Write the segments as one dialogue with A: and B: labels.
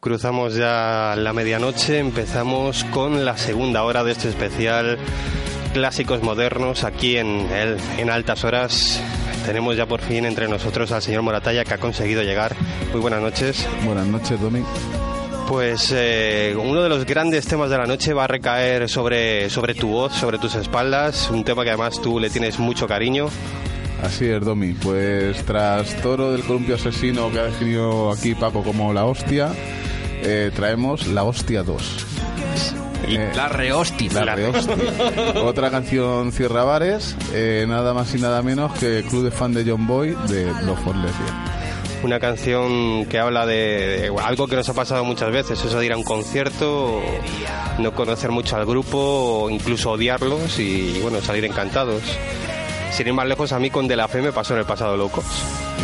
A: Cruzamos ya la medianoche, empezamos con la segunda hora de este especial clásicos modernos aquí en, el, en altas horas. Tenemos ya por fin entre nosotros al señor Moratalla que ha conseguido llegar. Muy buenas noches.
B: Buenas noches, Domi.
A: Pues eh, uno de los grandes temas de la noche va a recaer sobre, sobre tu voz, sobre tus espaldas, un tema que además tú le tienes mucho cariño.
B: Así es, Domi. Pues tras Toro del Columpio Asesino que ha definido aquí Paco como la hostia, eh, traemos La Hostia 2.
C: Y
B: Eh,
C: la rehostia.
B: La rehostia. Otra canción cierra bares, eh, nada más y nada menos que Club de Fan de John Boy de for Lesbian.
A: Una canción que habla de, de algo que nos ha pasado muchas veces, eso de ir a un concierto, no conocer mucho al grupo, o incluso odiarlos y, bueno, salir encantados. Sin ir más lejos, a mí con De La Fe me pasó en el pasado locos.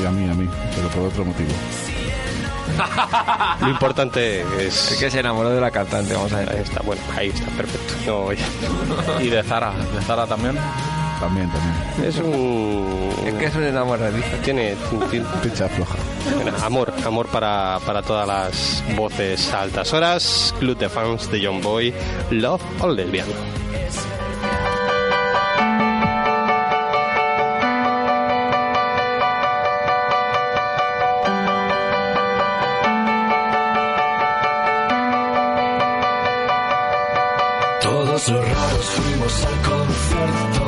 B: Y a mí, a mí, pero por otro motivo.
A: Lo importante es...
C: Es que se enamoró de la cantante, vamos a
A: Ahí
C: ver.
A: está, bueno, ahí está, perfecto. No.
D: Y de Zara, de Zara también.
B: También, también.
A: Es un...
C: Es que es un enamoradizo.
A: Tiene, tiene-
B: Ficha floja.
A: Bueno, amor, amor para, para todas las voces a altas horas. Club de fans de John Boy, Love All Lesbian.
E: Los raros fuimos al concierto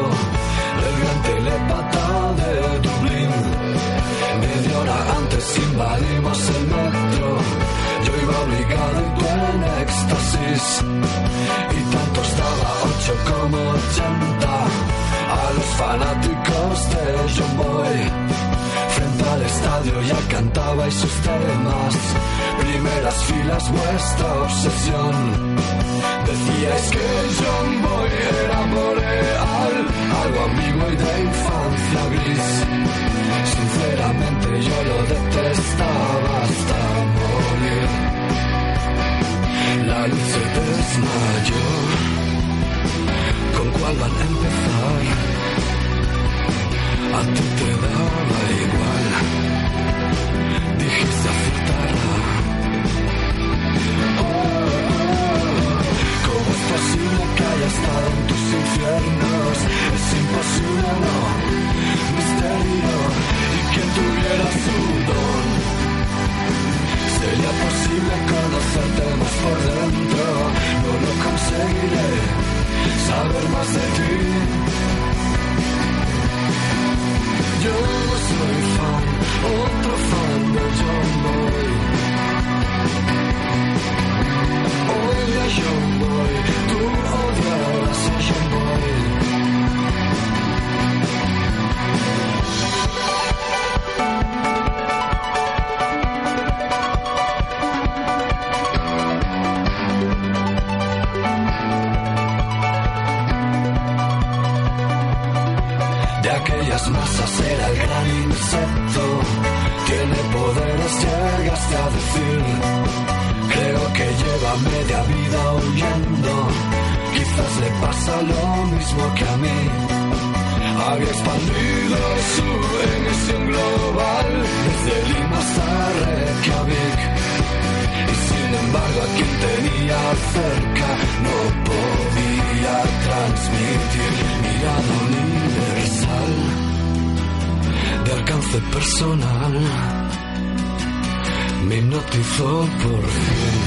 E: del gran telepata de Dublín. Media hora antes invadimos el metro. Yo iba obligado y tú en éxtasis. Y tanto estaba ocho como ochenta. A los fanáticos de John Boy. Frente al estadio ya cantabais sus temas. Primeras filas, vuestra obsesión. Decíais que John Boy era boreal, algo ambiguo y de infancia gris. Sinceramente yo lo detestaba hasta morir. La luz se desmayó. ¿Con cuál van a empezar? A ti te daba igual. Dijiste aceptarla. ¿Cómo es posible que haya estado en tus infiernos? Es imposible, no. Misterio. Y quien tuviera su don. Sería posible conocerte más por dentro. No lo conseguiré. Saber más de ti. Yo soy fan, otro fan de John Boy. Odia John Boy, tú odiarás a John mismo que a mí. Había expandido su emisión global desde Lima hasta Reykjavik. Y sin embargo a quien tenía cerca no podía transmitir mirada universal de alcance personal. Me hipnotizó por fin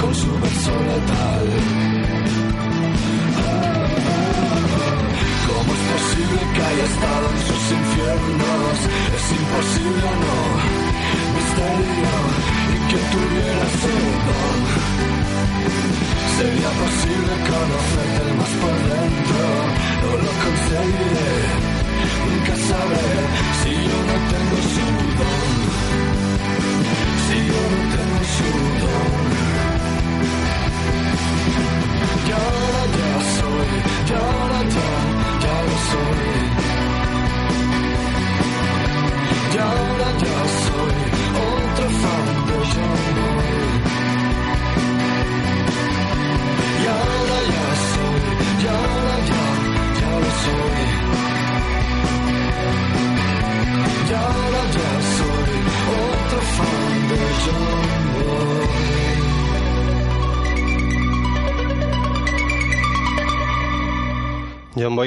E: con su verso letal. Estado en sus infiernos? Es imposible, no. Misterio y que tuviera su don. Sería posible conocerte más por dentro. No lo conseguiré. Nunca sabré si yo no tengo su don. Si yo no tengo su John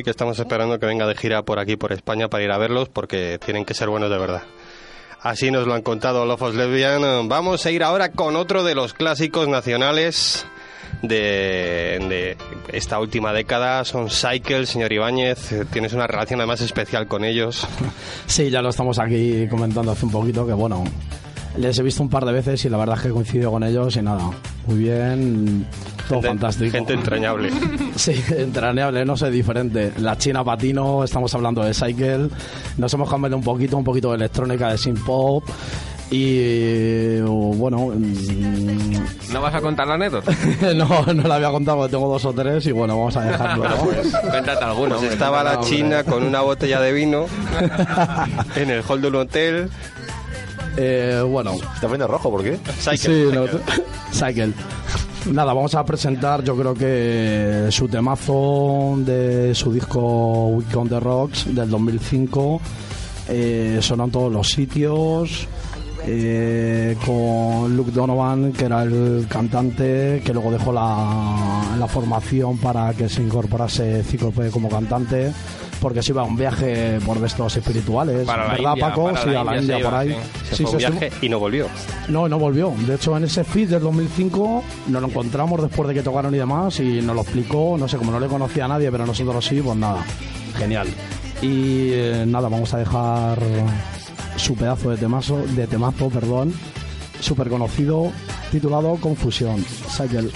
A: Que estamos esperando que venga de gira por aquí, por España, para ir a verlos, porque tienen que ser buenos de verdad. Así nos lo han contado Lofos Lesbian. Vamos a ir ahora con otro de los clásicos nacionales de, esta última década. Son Cycle, señor Ibáñez. Tienes una relación además especial con ellos.
F: Sí, ya lo estamos aquí comentando hace un poquito, que bueno, les he visto un par de veces y la verdad es que coincido con ellos y nada, muy bien, todo
A: Gente-
F: fantástico.
A: Gente entrañable.
F: Sí, entrañable, no sé, diferente. La China Patino, estamos hablando de Cycle, nos hemos cambiado un poquito, un poquito de electrónica, de synth pop y bueno, mm,
C: ¿No vas a contar la anécdota?
F: no, no la había contado, porque tengo dos o tres y bueno, vamos a dejarlo. ¿no?
C: Cuéntate alguno.
A: Pues estaba la china con una botella de vino en el hall de un hotel.
F: Eh, bueno,
G: Te poniendo rojo, ¿por qué?
A: Cycle,
F: Sí, no,
A: Cycle.
F: Cycle. Nada, vamos a presentar yo creo que su temazo de su disco Week on the Rocks del 2005. Eh, sonó en todos los sitios. eh, con Luke Donovan, que era el cantante, que luego dejó la, la formación para que se incorporase Cíclope como cantante, porque se iba a un viaje por de estos espirituales,
C: Para
F: ¿verdad
C: India,
F: Paco?
C: para
F: sí,
C: la
F: a la
C: India
F: por ahí.
C: sí.
A: Se
F: Sí,
A: fue un
F: se estuvo-
A: viaje y no volvió.
F: no, no volvió. De hecho, en ese feed del 2005 nos lo encontramos después de que tocaron y demás y nos lo explicó. No sé, como no le conocía a nadie, pero nosotros sí, pues nada. Genial. Y eh, nada, vamos a dejar su pedazo de temazo, de temazo, perdón, súper conocido, titulado Confusión. Cycle.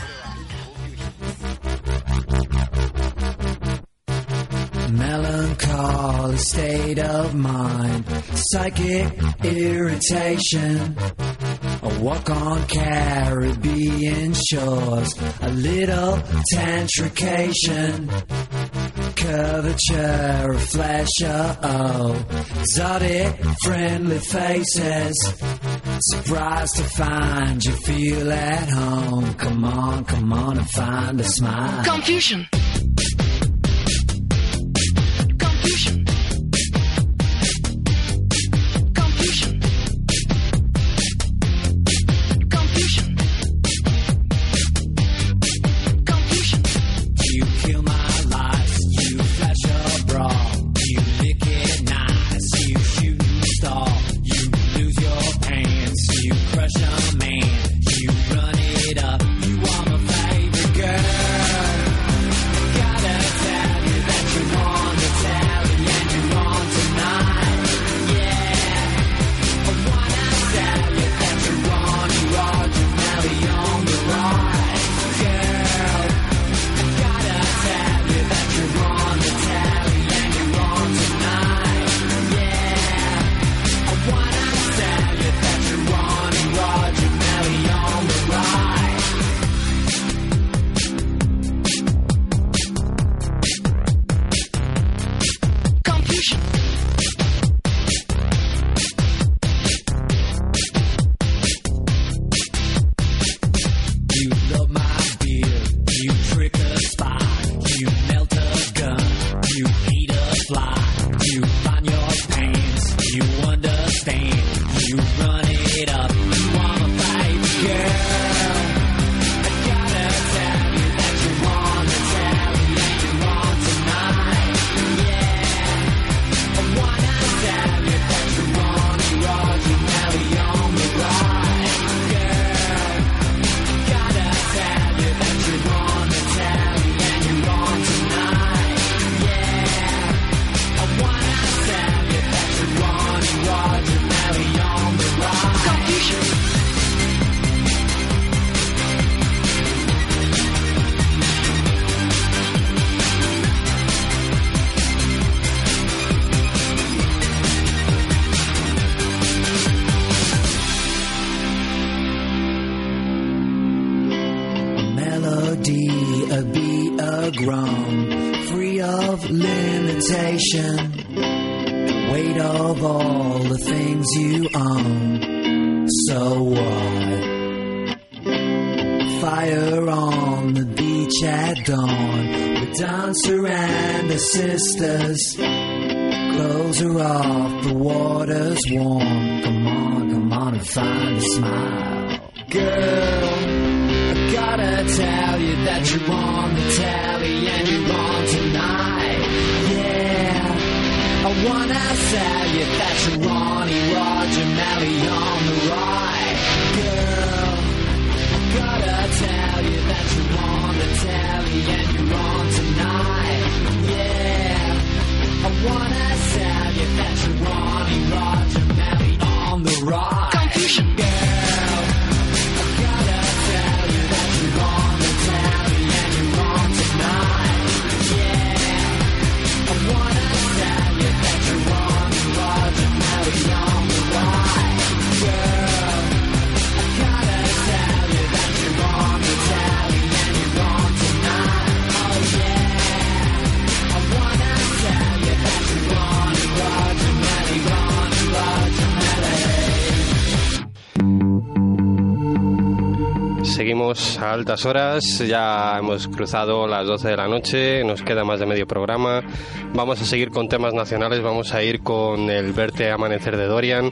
E: State of mind, psychic irritation. A walk on Caribbean shores, a little tantrication. Curvature of flesh, oh, exotic friendly faces. Surprised to find you feel at home. Come on, come on and find a smile.
H: Confusion.
E: A beat, a groan, free of limitation. Weight of all the things you own. So what? Fire on the beach at dawn The dancer and the sisters. Clothes are off, the water's warm. Come on, come on and find a smile.
H: Girl, gotta tell you that you're on the tally and you're on tonight. Yeah, I wanna tell you that you're Ronnie Roger Melly on the right. Girl, I gotta tell you that you're on the tally and you're on tonight. Yeah, I wanna tell you that you're Ronnie Roger Melly on the right.
I: Confusion.
H: Girl,
A: Seguimos a altas horas, ya hemos cruzado las 12 de la noche, nos queda más de medio programa. Vamos a seguir con temas nacionales, vamos a ir con el Verte Amanecer de Dorian.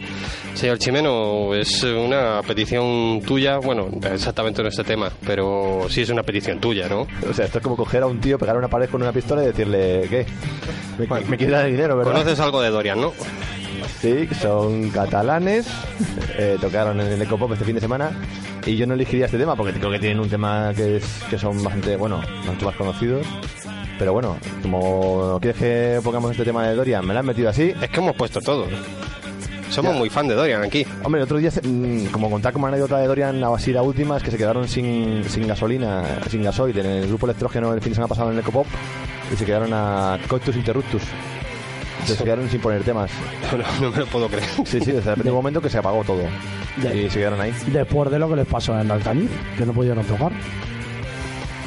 A: Señor Chimeno, es una petición tuya, bueno, exactamente no este tema, pero sí es una petición tuya, ¿no?
G: O sea, esto es como coger a un tío, pegar a una pared con una pistola y decirle, ¿qué? Me, me quieres dar dinero, ¿verdad?
A: Conoces algo de Dorian, ¿no?
G: Sí, son catalanes, eh, tocaron en el Ecopop este fin de semana y yo no elegiría este tema porque creo que tienen un tema que, es, que son bastante, bueno, mucho más conocidos. Pero bueno, como quieres que pongamos este tema de Dorian, me lo han metido así.
A: Es que hemos puesto todo. Somos
G: Ya.
A: muy fan de Dorian aquí.
G: Hombre, el otro día, se- mm, como contar como anécdota de Dorian, la así la última, es que se quedaron sin, sin gasolina, sin gasoil en el grupo electrógeno el fin de semana pasado en el Ecopop y se quedaron a coitus interruptus. Se quedaron sin poner temas.
A: No, no me lo puedo creer.
G: Sí, sí, desde el momento que se apagó todo.
F: Ya.
G: Y se quedaron ahí.
F: Después de lo que les pasó en Alcañiz, que no pudieron tocar.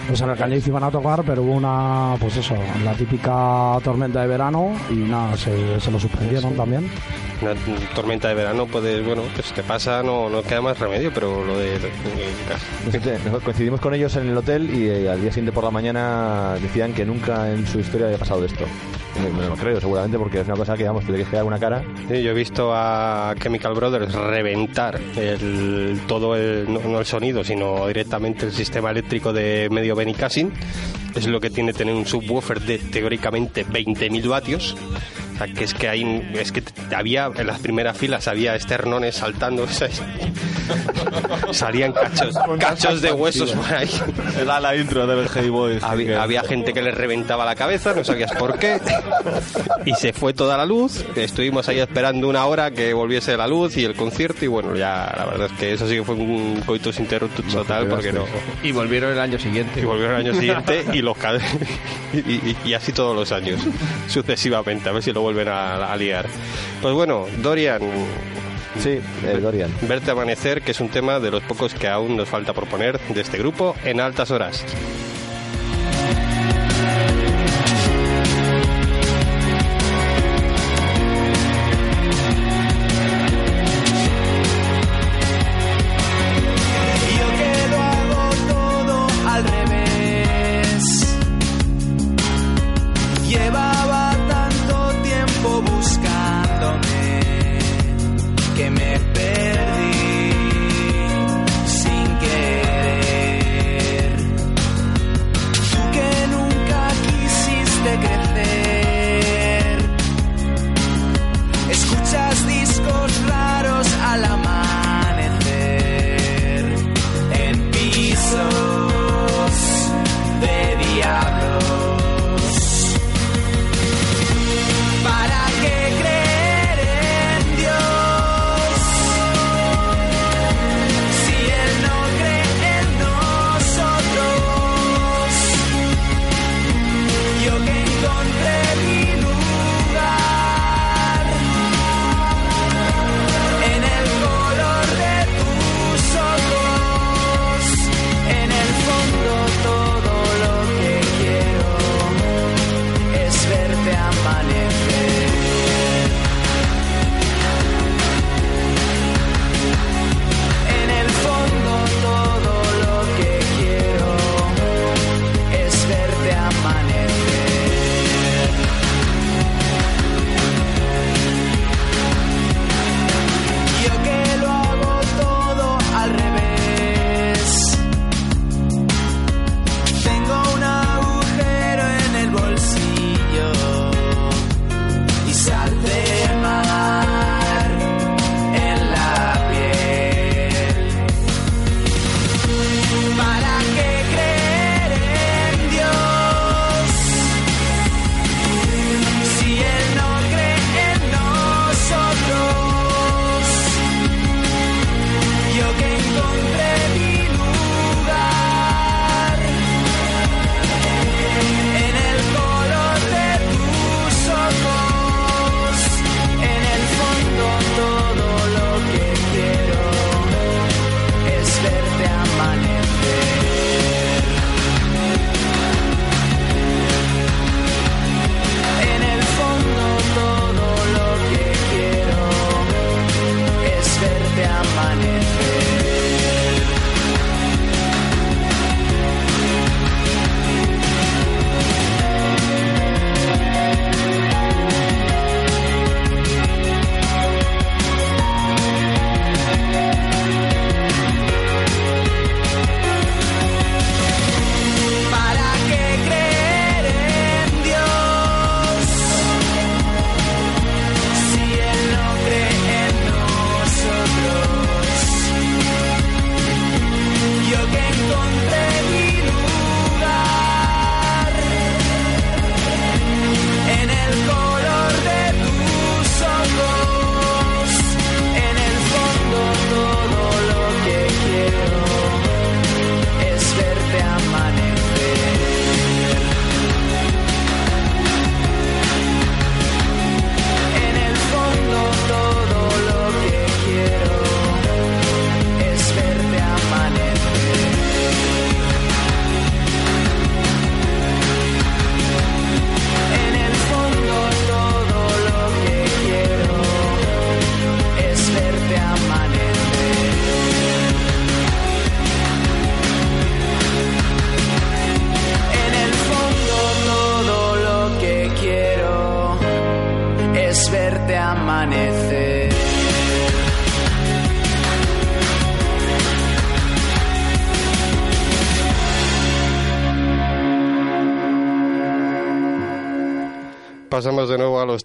F: Pues en Alcañiz iban a tocar, pero hubo una, pues eso, la típica tormenta de verano y nada, se, se lo suspendieron también.
A: Una tormenta de verano, pues bueno, pues te pasa, no, no queda más remedio, pero lo de...
G: Coincidimos con ellos en el hotel y eh, al día siguiente por la mañana decían que nunca en su historia había pasado esto. Me, me lo creo, seguramente, porque es una cosa que, vamos, te que dar una cara.
A: Sí, yo he visto a Chemical Brothers reventar el, todo el, no, no el sonido, sino directamente el sistema eléctrico de medio Benicassin. Es lo que tiene tener un subwoofer de teóricamente 20.000 vatios. Que es que hay, es que había, en las primeras filas había esternones saltando. salían cachos, cachos de huesos por ahí.
D: Era la intro de Hey Boys.
A: Había, había gente que le reventaba la cabeza, no sabías por qué. Y se fue toda la luz. Estuvimos ahí esperando una hora que volviese la luz y el concierto. Y bueno, ya la verdad es que eso sí que fue un coitus interruptus total, porque no.
C: Y volvieron el año siguiente.
A: Y volvieron al año siguiente y los y, y- y así todos los años, sucesivamente, a ver si lo vuelven a, a liar. Pues bueno, Dorian,
G: Sí, eh, Dorian.
A: verte amanecer, que es un tema de los pocos que aún nos falta por poner de este grupo en altas horas.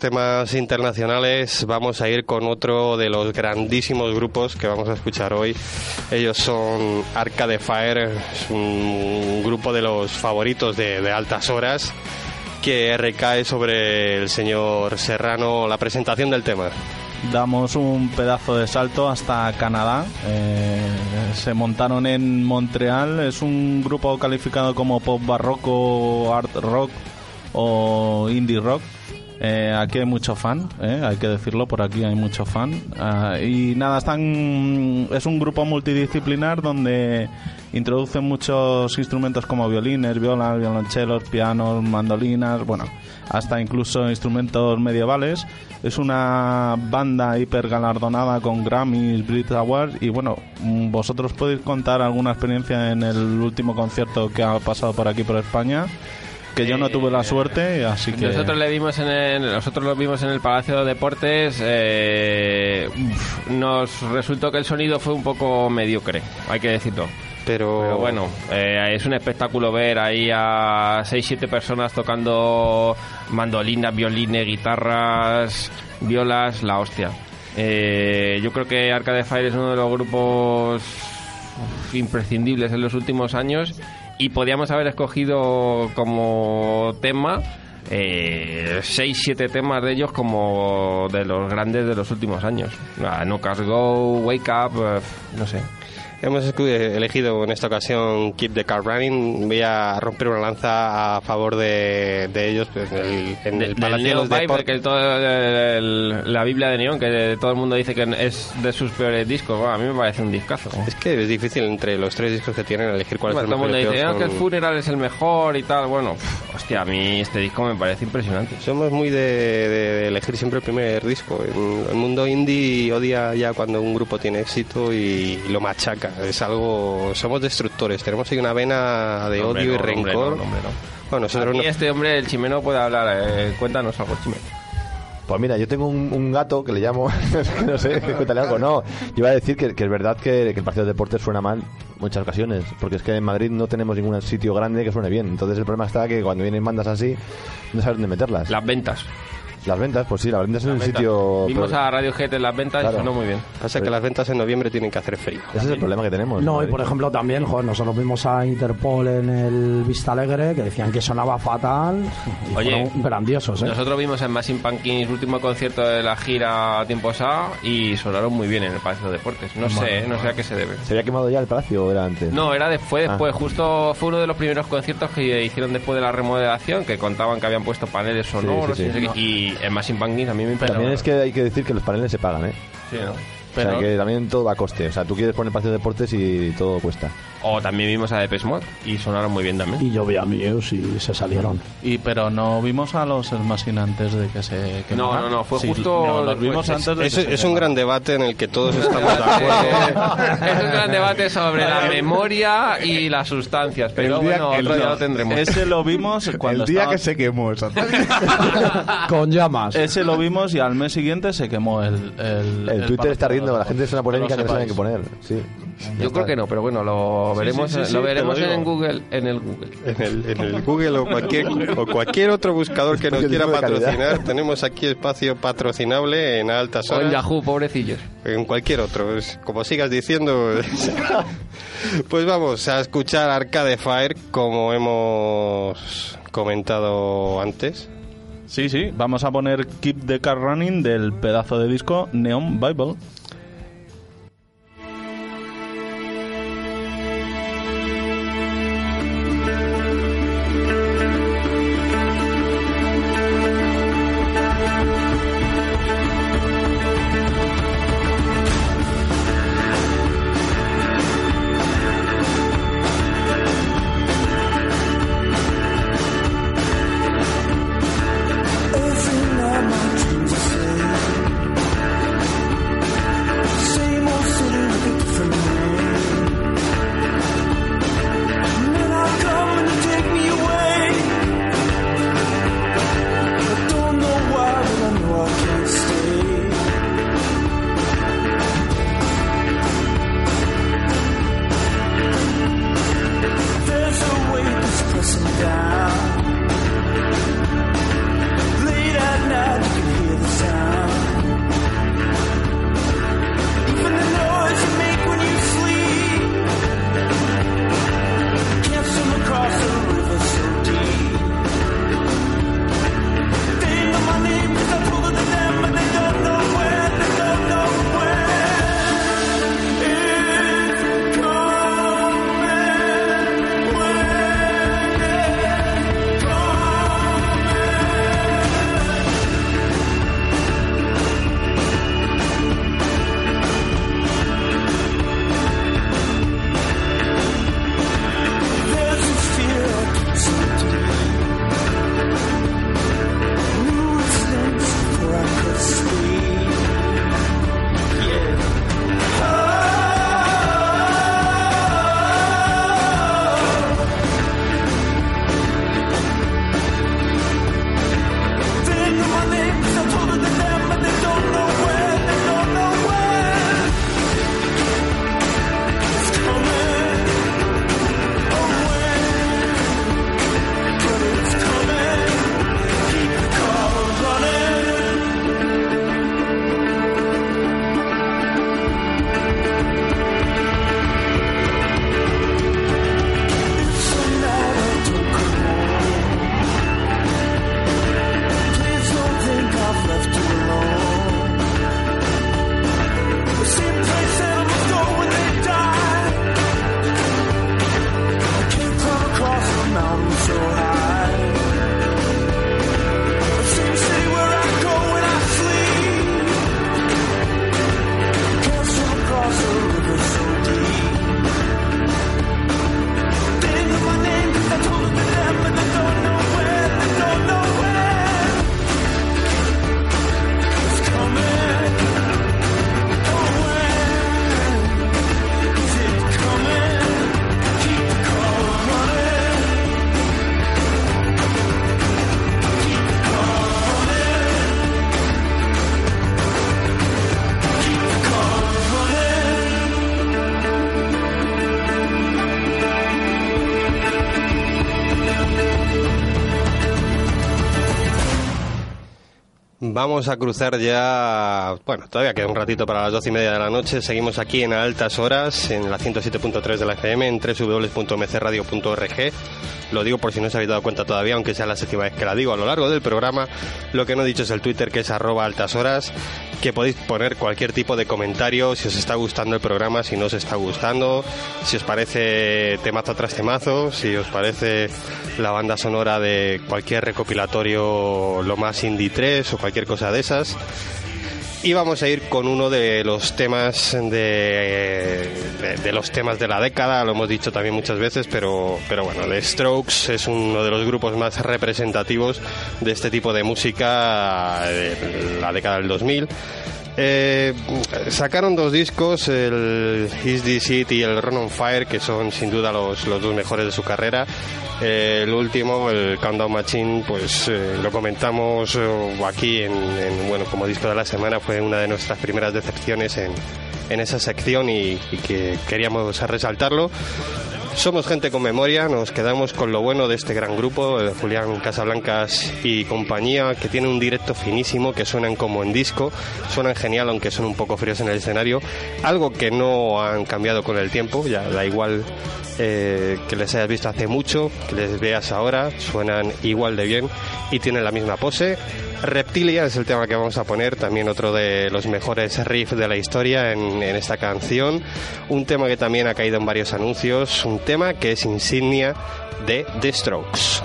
A: Temas internacionales. Vamos a ir con otro de los grandísimos grupos que vamos a escuchar hoy. Ellos son Arcade Fire, es un grupo de los favoritos de, de altas horas que recae sobre el señor Serrano la presentación del tema.
D: Damos un pedazo de salto hasta Canadá. Eh, se montaron en Montreal. Es un grupo calificado como pop barroco, art rock o indie rock. Eh, aquí hay mucho fan, eh, hay que decirlo, por aquí hay mucho fan. Ah, y nada, están, es un grupo multidisciplinar donde introducen muchos instrumentos como violines, violas, violonchelos, pianos, mandolinas, bueno, hasta incluso instrumentos medievales. Es una banda hiper galardonada con Grammys, Brit Awards y bueno, vosotros podéis contar alguna experiencia en el último concierto que ha pasado por aquí por España que yo no tuve la suerte, así que
C: Nosotros le vimos en el, nosotros lo vimos en el Palacio de Deportes. eh, uf, nos resultó que el sonido fue un poco mediocre, hay que decirlo.
A: Pero,
C: Pero bueno, eh, es un espectáculo ver ahí a 6-7 personas tocando mandolinas, violines, guitarras, violas, la hostia. Eh, yo creo que Arcade Fire es uno de los grupos imprescindibles en los últimos años y podíamos haber escogido como tema 6-7 temas de ellos como de los grandes de los últimos años. Ah, No Cars Go, Wake Up, eh, no sé.
A: Hemos elegido en esta ocasión Keep the Car Running. Voy a romper una lanza a favor de, de ellos pues, en el, en
C: De-
A: el Palacio de los Deportes.
C: la Biblia de Neon, que todo el mundo dice que es de sus peores discos. Bueno, a mí me parece un discazo.
A: Es que es difícil entre los tres discos que tienen elegir cuál es el
C: todo el
A: mejor.
C: mundo dice. "Ah, que el Funeral es el mejor y tal. Bueno, pff, hostia, a mí este disco me parece impresionante.
A: Somos muy de, de- de elegir siempre el primer disco. El, el mundo indie odia ya cuando un grupo tiene éxito y, lo machaca. Es algo. Somos destructores. Tenemos ahí una vena de odio y
C: no,
A: rencor.
C: no, hombre, no.
A: Bueno, nosotros
C: Aquí
A: no-
C: este hombre, el chimeno, puede hablar. eh, cuéntanos algo, chimeno.
G: Pues mira, yo tengo un, un gato que le llamo, no sé, cuéntale algo, no. Yo iba a decir que, que es verdad que, que el partido de deportes suena mal muchas ocasiones, porque es que en Madrid no tenemos ningún sitio grande que suene bien. Entonces el problema está que cuando vienen bandas así, no sabes dónde meterlas.
C: Las ventas.
G: Las ventas, pues sí, las ventas en un sitio...
C: Vimos a Radiohead en las ventas
G: Claro.
C: y sonó muy bien.
A: Pasa que las ventas en noviembre tienen que hacer frío.
G: Ese es el problema que tenemos. en
F: No, y por ejemplo también, joder, nosotros vimos a Interpol en el Vista Alegre que decían que sonaba fatal y
C: Oye,
F: fueron grandiosos, ¿eh?
C: Nosotros vimos en Machine Pumpkins último concierto de la gira a tiempo SA y sonaron muy bien en el Palacio de Deportes. No sé, eh, no sé a qué se debe.
G: ¿Se había quemado ya el palacio o era antes?
C: No, era de- fue
G: Ah.
C: después, justo fue uno de los primeros conciertos que hicieron después de la remodelación, que contaban que habían puesto paneles sonoros
G: sí, sí.
C: y no sé qué, y en Machine Pumpkins a mí me.
G: También es que hay que decir que los paneles se pagan, ¿eh?
C: Sí, ¿no?
G: o sea, que también todo va a coste. O sea, tú quieres poner partido de deportes y todo cuesta.
C: O también vimos a Depeche Mode y sonaron muy bien también.
F: Y yo vi a Muse y se salieron.
D: Y pero no vimos a los Smashing antes de que se
C: No,
D: quemaran.
C: no, no, fue
D: Sí,
C: justo
D: no, los
C: después.
D: vimos
C: Es-
D: antes de
A: Es,
D: que se
A: es un
D: quemaran.
A: gran debate en el que todos estamos de acuerdo.
C: es un gran debate sobre la memoria y las sustancias, pero
B: El día-
C: bueno,
B: el
C: otro día
B: día-
C: lo tendremos.
D: Ese lo vimos cuando
B: el día
D: estaba-
B: que se quemó
F: Con llamas.
D: Ese lo vimos y al mes siguiente se quemó el... El,
G: El, Twitter está riendo, la gente es una polémica que no saben qué
D: poner
G: poner. Sí.
C: Yo creo que no, pero bueno, lo
D: Sí,
C: veremos,
D: sí, sí, sí,
C: lo veremos
D: lo
C: en. Google, en el Google.
A: En el, en el Google o cualquier, o cualquier otro buscador que nos quiera patrocinar, tenemos aquí espacio patrocinable en altas
C: O en
A: horas.
C: Yahoo, pobrecillos.
A: En cualquier otro, como sigas diciendo. pues vamos a escuchar Arcade Fire como hemos comentado antes.
D: Sí, sí, vamos a poner Keep the Car Running del pedazo de disco Neon Bible.
A: Vamos a cruzar ya. Bueno, todavía queda un ratito para las doce y media de la noche. Seguimos aquí en altas horas, en la 107.3 de la FM, en www.mcradio.org. Lo digo por si no se habéis dado cuenta todavía, aunque sea la séptima vez que la digo a lo largo del programa. Lo que no he dicho es el Twitter, que es arroba altas horas, que podéis poner cualquier tipo de comentario, si os está gustando el programa, si no os está gustando, si os parece temazo tras temazo, si os parece la banda sonora de cualquier recopilatorio, lo más indie 3 o cualquier cosa de esas. Y vamos a ir con uno de los temas de, de, de los temas de la década, lo hemos dicho también muchas veces, pero, pero bueno, The Strokes es uno de los grupos más representativos de este tipo de música de la década del 2000. Eh, sacaron dos discos, el Is This It y el Run on Fire, que son sin duda los, los dos mejores de su carrera. Eh, el último, el Countdown Machine, pues eh, lo comentamos eh, aquí en, bueno, como disco de la semana, fue una de nuestras primeras decepciones en, en esa sección y, y que queríamos resaltarlo. Somos gente con memoria, nos quedamos con lo bueno de este gran grupo, Julián Casablancas y compañía, que tiene un directo finísimo, que suenan como en disco, suenan genial aunque son un poco fríos en el escenario, algo que no han cambiado con el tiempo, ya da igual eh, que les hayas visto hace mucho, que les veas ahora, suenan igual de bien y tienen la misma pose. Reptilia es el tema que vamos a poner, también otro de los mejores riffs de la historia en, en, esta canción. Un tema que también ha caído en varios anuncios, un tema que es insignia de The Strokes.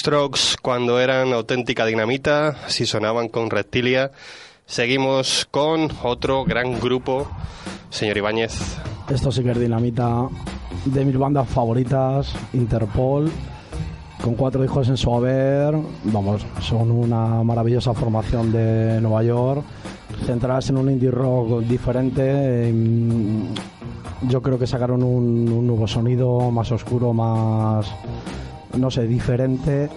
A: Strokes cuando eran auténtica dinamita, si sonaban con Reptilia. Seguimos con otro gran grupo, señor Ibáñez.
F: Esto sí que es dinamita de mis bandas favoritas, Interpol, con cuatro hijos en su haber. Vamos, son una maravillosa formación de Nueva York, centradas en un indie rock diferente. em, Yo creo que sacaron un, un nuevo sonido más oscuro, más, no sé, diferente.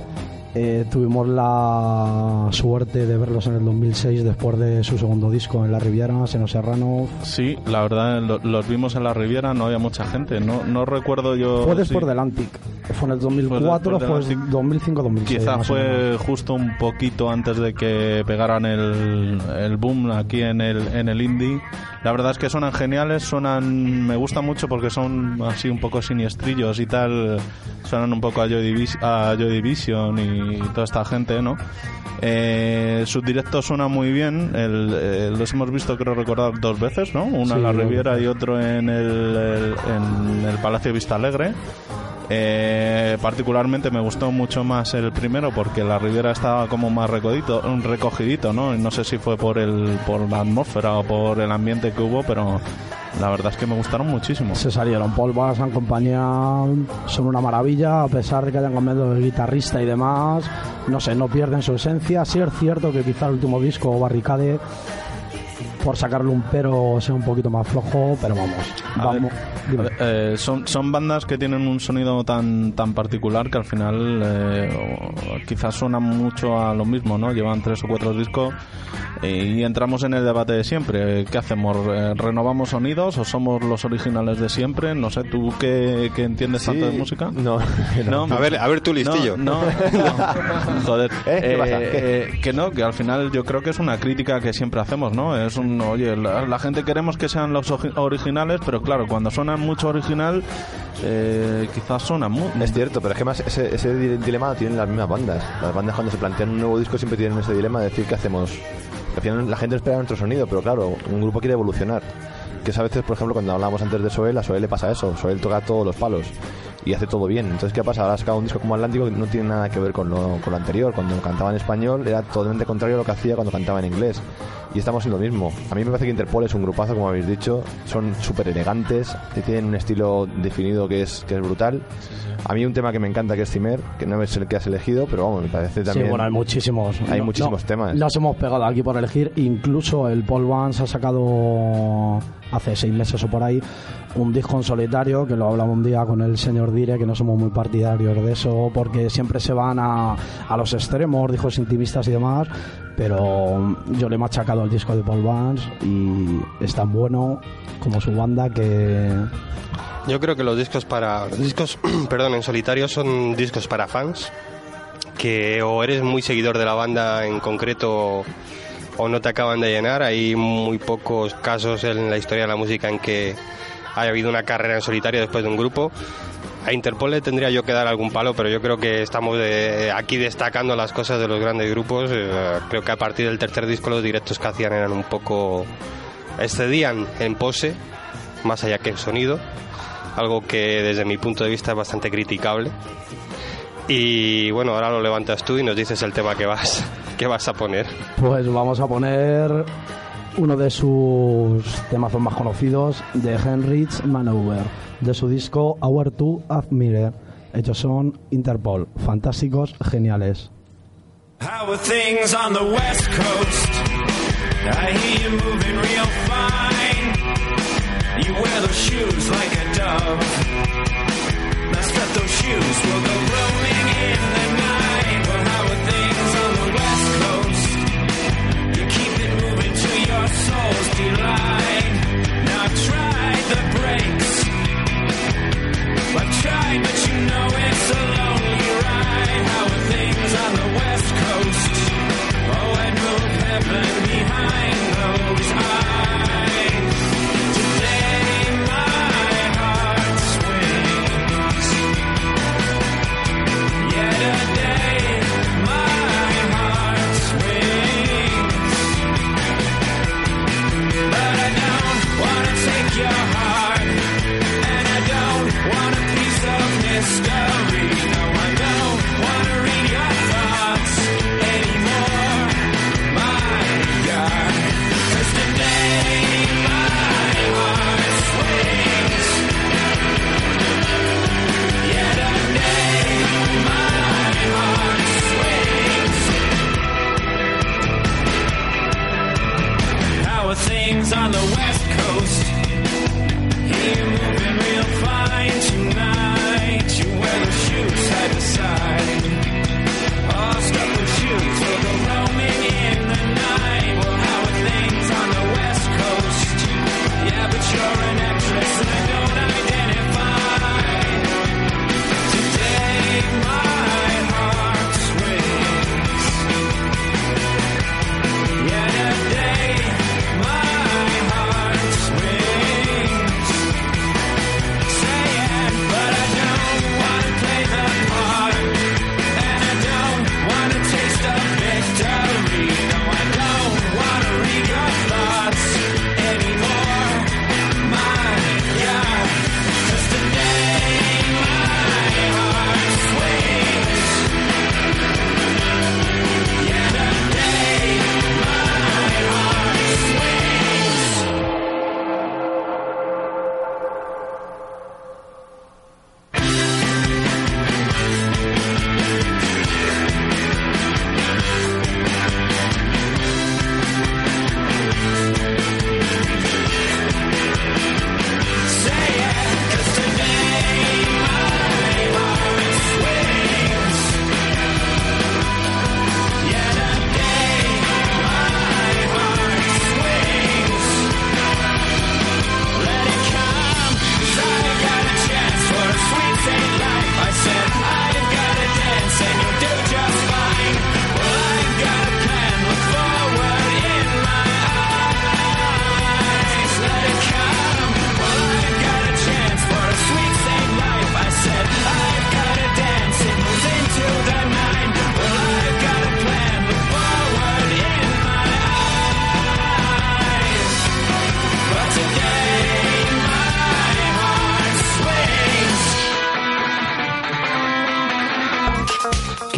F: Eh, tuvimos la suerte de verlos en el 2006 después de su segundo disco en La Riviera, Seno Serrano.
D: Sí, la verdad, lo- los vimos en la Riviera, no había mucha gente. No, no recuerdo yo.
F: Fue después
D: sí.
F: del Antic. Fue en el 2004,
D: después
F: fue
D: del
F: 2005-2006.
D: Quizá
F: más o menos.
D: fue justo un poquito antes de que pegaran el, el boom aquí en el, en el indie. La verdad es que suenan geniales, suenan, me gusta mucho porque son así un poco siniestrillos y tal, suenan un poco a Joy, Divis- a Joy Division y toda esta gente, ¿no? Eh, sus directos suenan muy bien, el- eh, los hemos visto creo recordar dos veces, ¿no? Una
F: Sí,
D: en la Riviera y otro en el, el- en el Palacio Vista Alegre. Eh, particularmente me gustó mucho más el primero porque la Riviera estaba como más recogidito, recogidito, ¿no? No sé si fue por el por la atmósfera o por el ambiente que hubo, pero la verdad es que me gustaron muchísimo.
F: Se salieron. Paul Bass en compañía son una maravilla, a pesar de que hayan cambiado de guitarrista y demás. No sé, no pierden su esencia. Sí es cierto que quizá el último disco, Barricade, por sacarle un pero, sea un poquito más flojo, pero vamos. Vamos.
D: ver, eh, son, son bandas que tienen un sonido tan, tan particular que al final eh, quizás suenan mucho a lo mismo, ¿no? Llevan tres o cuatro discos y entramos en el debate de siempre. ¿Qué hacemos? Eh, ¿Renovamos sonidos o somos los originales de siempre? No sé, ¿tú qué, qué entiendes tanto de música?
G: No,
D: No,
A: A ver, a ver tu listillo.
D: No, no, no. joder.
G: ¿Eh? ¿Qué
D: Eh,
G: pasa? ¿Qué?
D: eh, que no, que al final yo creo que es una crítica que siempre hacemos, ¿no? Es un, oye, la, gente queremos que sean los originales, pero claro, cuando suenan mucho original, eh, quizás suenan mucho.
G: Es cierto, pero es que más ese, ese di- dilema tienen las mismas bandas. Las bandas cuando se plantean un nuevo disco siempre tienen ese dilema de decir qué hacemos. Al final la gente espera nuestro sonido, pero claro, un grupo quiere evolucionar. Que es a veces, por ejemplo, cuando hablábamos antes de Soel, a Soel le pasa eso. Soel toca todos los palos y hace todo bien. Entonces, ¿qué pasa? Ahora ha sacado un disco como Atlántico que no tiene nada que ver con lo, con lo anterior. Cuando cantaba en español era totalmente contrario a lo que hacía cuando cantaba en inglés. Y estamos en lo mismo. A mí me parece que Interpol es un grupazo, como habéis dicho. Son súper elegantes, tienen un estilo definido que es, que es brutal. A mí un tema que me encanta que es Cimer, que no es el que has elegido, pero vamos, me parece también...
F: Sí, bueno, hay muchísimos.
G: Hay
F: No-
G: muchísimos
F: no,
G: temas.
F: Nos hemos pegado aquí por elegir. Incluso el Paul Vance ha sacado hace seis meses o por ahí un disco en solitario que lo hablamos un día con el señor Dire que no somos muy partidarios de eso porque siempre se van a, a los extremos, discos intimistas y demás. Pero yo le he machacado el disco de Paul Vance y es tan bueno como su banda que
A: Yo creo que los discos para discos, perdón, en solitario son discos para fans que o eres muy seguidor de la banda en concreto o no te acaban de llenar. Hay muy pocos casos en la historia de la música en que haya habido una carrera en solitario después de un grupo. A Interpol le tendría yo que dar algún palo, pero yo creo que estamos de- aquí destacando las cosas de los grandes grupos. Eh, creo que a partir del tercer disco los directos que hacían eran un poco... excedían en pose, más allá que en sonido algo que desde mi punto de vista es bastante criticable. Y bueno, ahora lo levantas tú y nos dices el tema que vas, que vas a poner.
F: Pues vamos a poner uno de sus temazos más conocidos de Heinrich Maneuver, de su disco Hour to Admire. Ellos son Interpol, fantásticos, geniales.
J: How are things on the West Coast? I hear you moving real fine. You wear those shoes like a dove. Delight.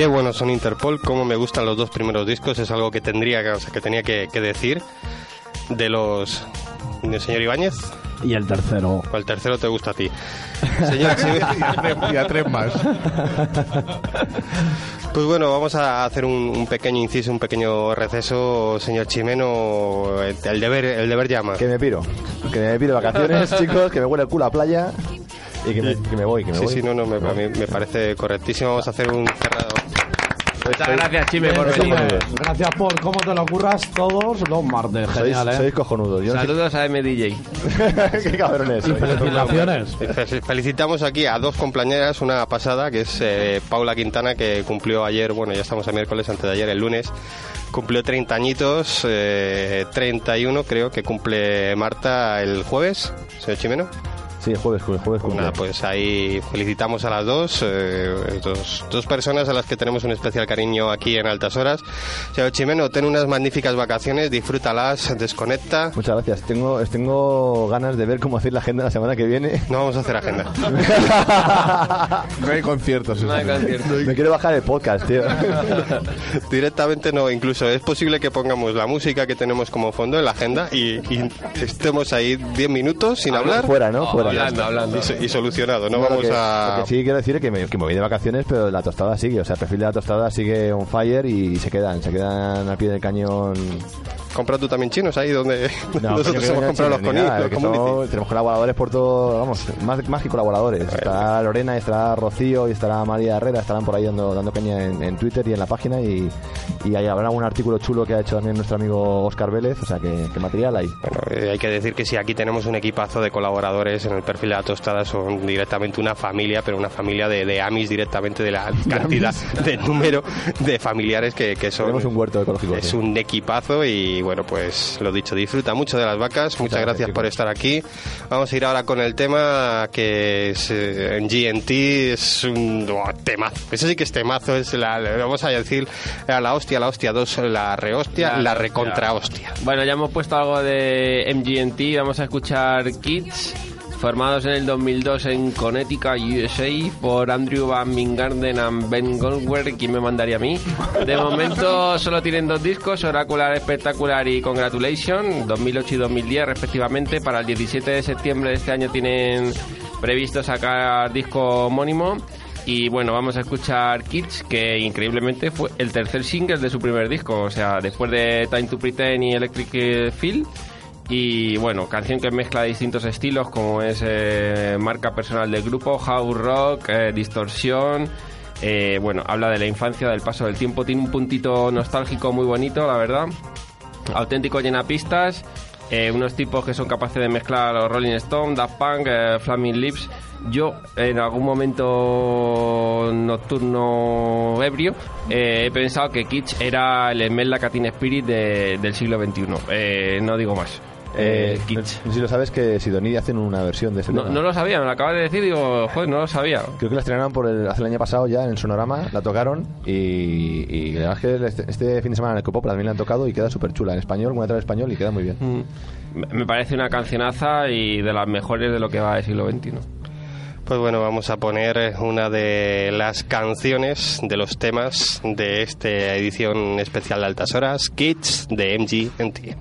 A: Qué buenos son Interpol, cómo me gustan los dos primeros discos, es algo que tendría que, o sea, que tenía que, que decir de los del señor Ibáñez.
F: Y el tercero.
A: O el tercero te gusta a ti. Señor
B: y a tres más.
A: Pues bueno, vamos a hacer un, un pequeño inciso, un pequeño receso, señor Chimeno. El, el deber, el deber llama.
G: Que me piro. Que me piro vacaciones, chicos, que me huele el culo a playa y que me, que me voy, que me
A: Sí,
G: voy.
A: sí, no, no, me, a mí me parece correctísimo. Vamos a hacer un cerrado.
C: Muchas gracias, Chime, por venir.
F: Gracias por cómo te lo curras todos los martes. Genial, ¿eh?
G: sois cojonudos. Yo no sé-
C: Saludos a MDJ.
G: Qué cabrones.
F: Felicitaciones.
A: Fe- Felicitamos aquí a dos compañeras, una pasada, que es eh, Paula Quintana, que cumplió ayer, bueno, ya estamos a miércoles, antes de ayer, el lunes, cumplió 30 añitos, eh, 31 creo que cumple Marta el jueves, señor Chimeno.
G: Sí, el jueves, el jueves cumple.
A: Nada, pues ahí felicitamos a las dos, eh, dos, dos personas a las que tenemos un especial cariño aquí en Altas Horas. Señor Chimeno, ten unas magníficas vacaciones, disfrútalas, desconecta.
G: Muchas gracias. Tengo, tengo ganas de ver cómo hacer la agenda la semana que viene.
A: No vamos a hacer agenda.
B: No hay conciertos.
C: No hay
B: esta noche.
C: concierto.
G: Me quiero bajar el podcast, tío.
A: Directamente no, incluso es posible que pongamos la música que tenemos como fondo en la agenda y, y estemos ahí 10 minutos sin hablar
G: Fuera, ¿no? Fuera.
C: Hablando, hablando.
A: y, y solucionado. No vamos
G: que,
A: a...
G: lo que sí quiero decir es que me, que me voy de vacaciones, pero la tostada sigue. O sea, el perfil de la tostada sigue on fire y se quedan, se quedan al pie del cañón.
A: Compra tú también chinos ahí donde
G: No,
A: nosotros hemos
G: no
A: comprado los,
G: chinos tenemos colaboradores por todo, vamos, más, más que colaboradores. Estará Lorena, estará Rocío y estará María Herrera, estarán por ahí dando, dando caña en, en Twitter y en la página y, y ahí habrá algún artículo chulo que ha hecho también nuestro amigo Oscar Vélez, o sea que, que material hay.
A: Bueno, eh, hay que decir que si aquí tenemos un equipazo de colaboradores en el perfil de la tostada, son directamente una familia, pero una familia de, de amis directamente de la cantidad, de número de familiares que, que son.
G: Tenemos un huerto ecológico.
A: Es
G: sí.
A: un equipazo y bueno, pues lo dicho, disfruta mucho de las vacas. Muchas
G: gracias,
A: gracias por estar aquí. Vamos a ir ahora con el tema que es, eh, en GNT es un oh, temazo. Eso sí que es temazo. Es la, vamos a decir a la hostia, la hostia 2, la rehostia,
C: La
A: la,
C: hostia.
A: recontra hostia.
C: Bueno, ya hemos puesto algo de MGMT. Vamos a escuchar Kids, formados en el 2002 en Connecticut, USA, por Andrew Van Mingarden and Ben Goldberg. ¿Quién me mandaría a mí? De momento solo tienen dos discos, Oracular Espectacular y Congratulation, 2008 y 2010 respectivamente. Para el 17 de septiembre de este año tienen previsto sacar disco homónimo. Y bueno, vamos a escuchar Kids, que increíblemente fue el tercer single de su primer disco. O sea, después de Time to Pretend y Electric Feel. Y bueno, canción que mezcla distintos estilos como es eh, marca personal del grupo, house rock, eh, distorsión. eh, bueno, habla de la infancia, del paso del tiempo. Tiene un puntito nostálgico muy bonito, la verdad. Auténtico llenapistas. eh, unos tipos que son capaces de mezclar los Rolling Stones, Daft Punk, Flaming Lips. Yo, en algún momento nocturno ebrio, he pensado que Kitsch era el Esmeralda Catin Spirit de- del siglo XXI. No digo más.
G: Eh, no sé si lo sabes que Sidoní hacen una versión de ese
C: No,
G: tema.
C: no lo sabía, me lo acabas de decir, digo, joder, no lo sabía.
G: Creo que la estrenaron por el, hace el año pasado ya en el Sonorama, la tocaron y, y la verdad es que este, este fin de semana en el Copop también la han tocado y queda súper chula en español, letra en español y queda muy bien.
C: Mm. Me- Me parece una cancionaza y de las mejores de lo que va del siglo XXI.
K: Pues bueno, vamos a poner una de las canciones de los temas de esta edición especial de Altas Horas, Kids de MGMT.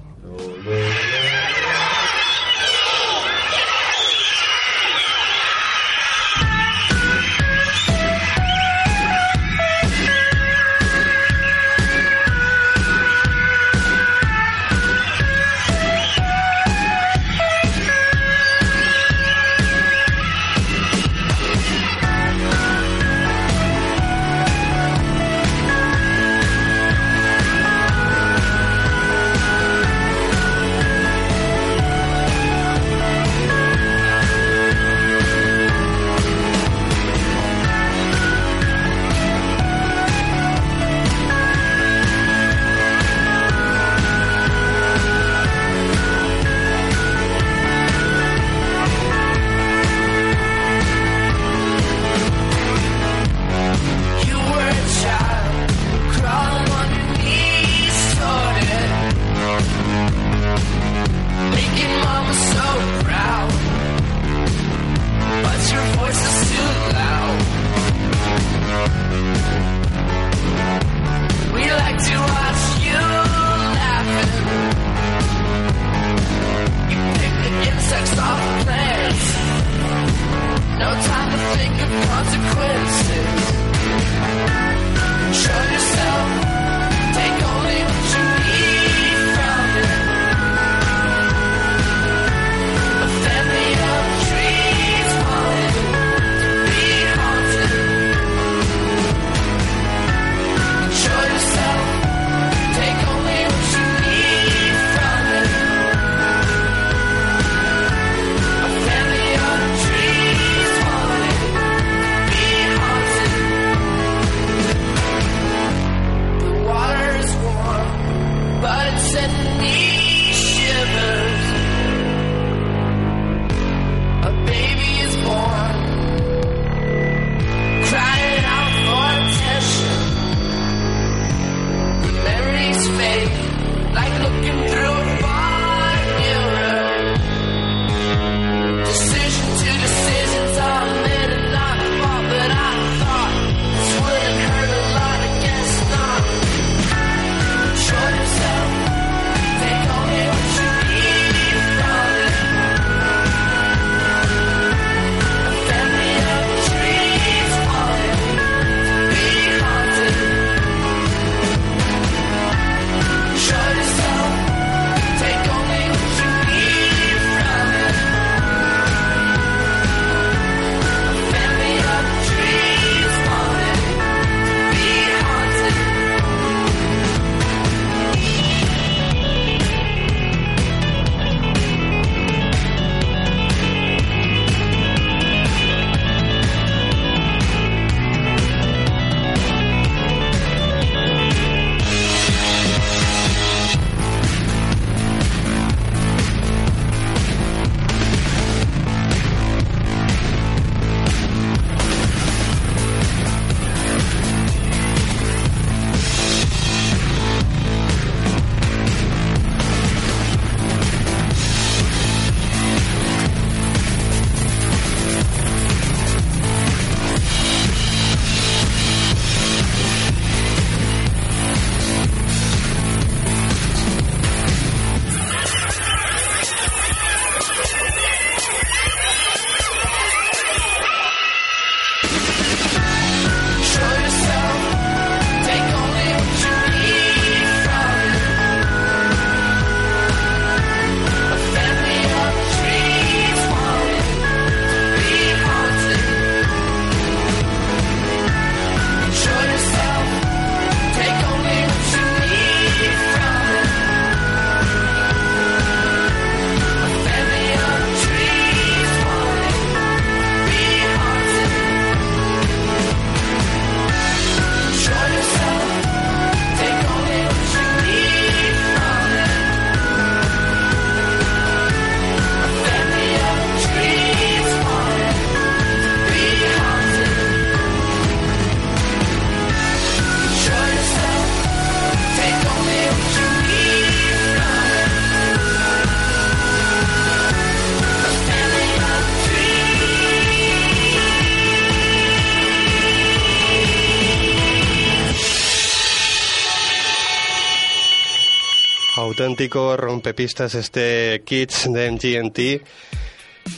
A: Auténtico rompepistas este Kids de MGMT.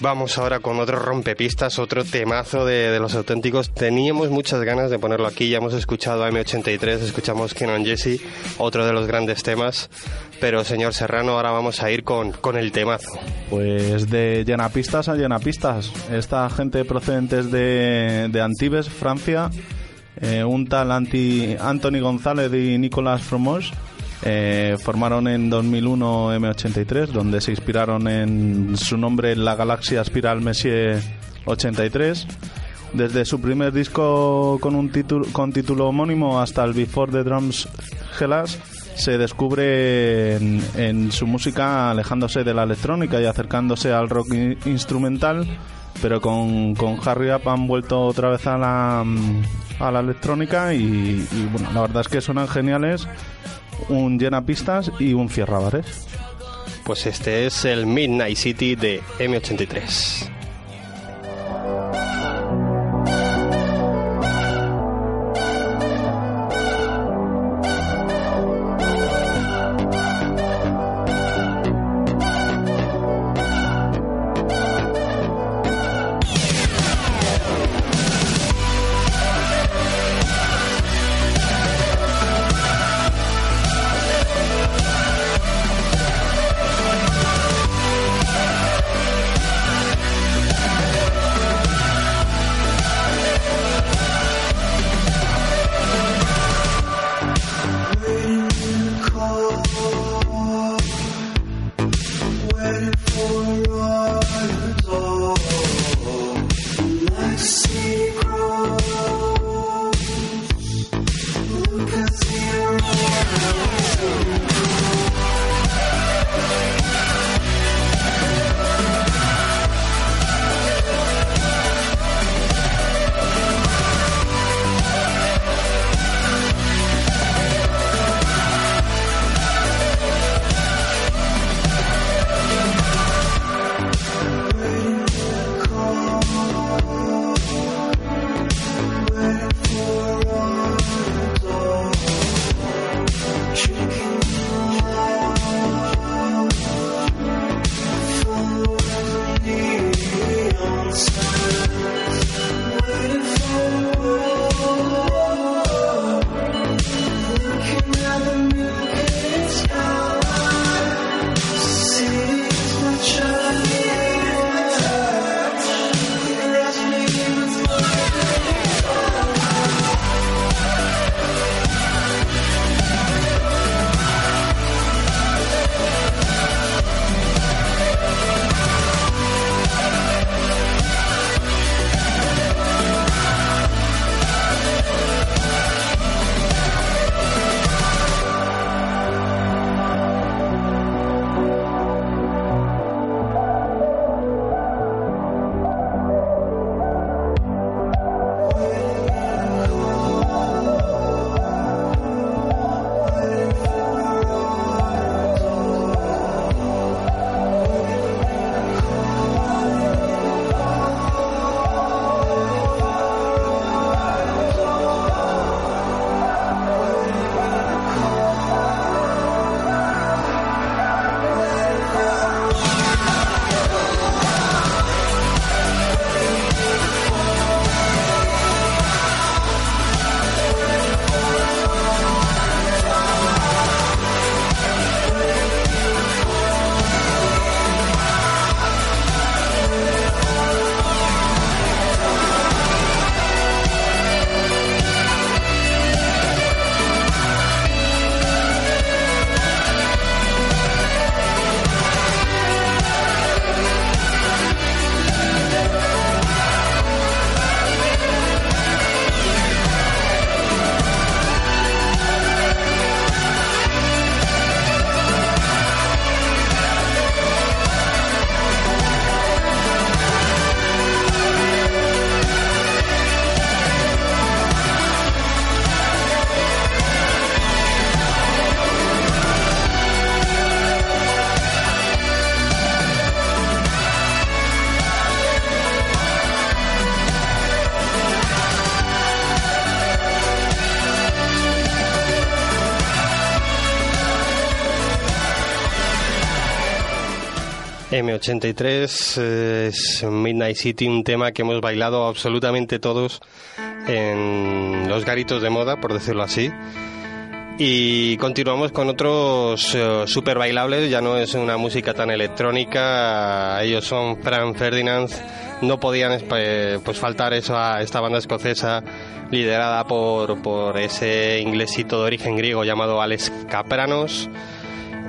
A: Vamos ahora con otro rompepistas, otro temazo de, de los auténticos. Teníamos muchas ganas de ponerlo aquí, ya hemos escuchado a M83, escuchamos Kenon Jesse, otro de los grandes temas. Pero señor Serrano, ahora vamos a ir con, con el temazo.
D: Pues de llenapistas a llenapistas. Esta gente procedentes de, de Antibes, Francia, eh, un tal anti, Anthony González y Nicolas Fromos, eh, formaron en 2001 M83, donde se inspiraron en su nombre en la galaxia Spiral Messier 83. Desde su primer disco con un título, con título homónimo hasta el Before the Drums Hellas, se descubre en, en su música alejándose de la electrónica y acercándose al rock in- instrumental, pero con, con Harry Up han vuelto otra vez a la, a la electrónica y, y, bueno, la verdad es que suenan geniales, un llena pistas y un cierra bares.
A: Pues este es el Midnight City de M83. M83 eh, es Midnight City, un tema que hemos bailado absolutamente todos en los garitos de moda, por decirlo así. Y continuamos con otros eh, super bailables, ya no es una música tan electrónica, ellos son Frank Ferdinand, no podían eh, pues faltar eso a esta banda escocesa liderada por, por ese inglesito de origen griego llamado Alex Capranos.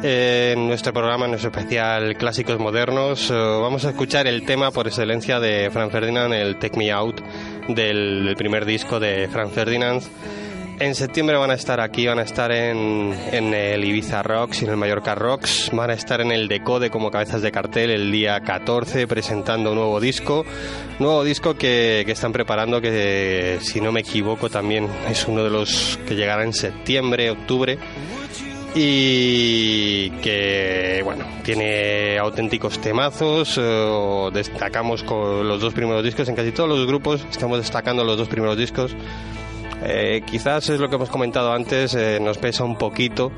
A: Eh, en nuestro programa, en nuestro especial Clásicos Modernos, eh, vamos a escuchar el tema por excelencia de Frank Ferdinand, el Take Me Out del, primer disco de Frank Ferdinand. En septiembre van a estar aquí, van a estar en, en el Ibiza Rocks y en el Mallorca Rocks, van a estar en el Decode como cabezas de cartel el día 14 presentando un nuevo disco, nuevo disco que, que están preparando que si no me equivoco también es uno de los que llegará en septiembre, octubre y que bueno tiene auténticos temazos eh, destacamos con los dos primeros discos. En casi todos los grupos estamos destacando los dos primeros discos. Eh, quizás es lo que hemos comentado antes eh, nos pesa un poquito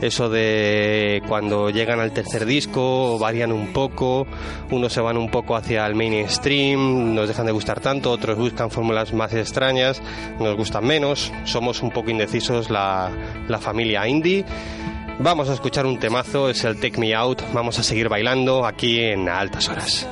A: eso de cuando llegan al tercer disco varían un poco unos se van un poco hacia el mainstream nos dejan de gustar tanto otros buscan fórmulas más extrañas nos gustan menos somos un poco indecisos la, la familia indie Vamos a escuchar un temazo, es el Take Me Out. Vamos a seguir bailando aquí en altas horas.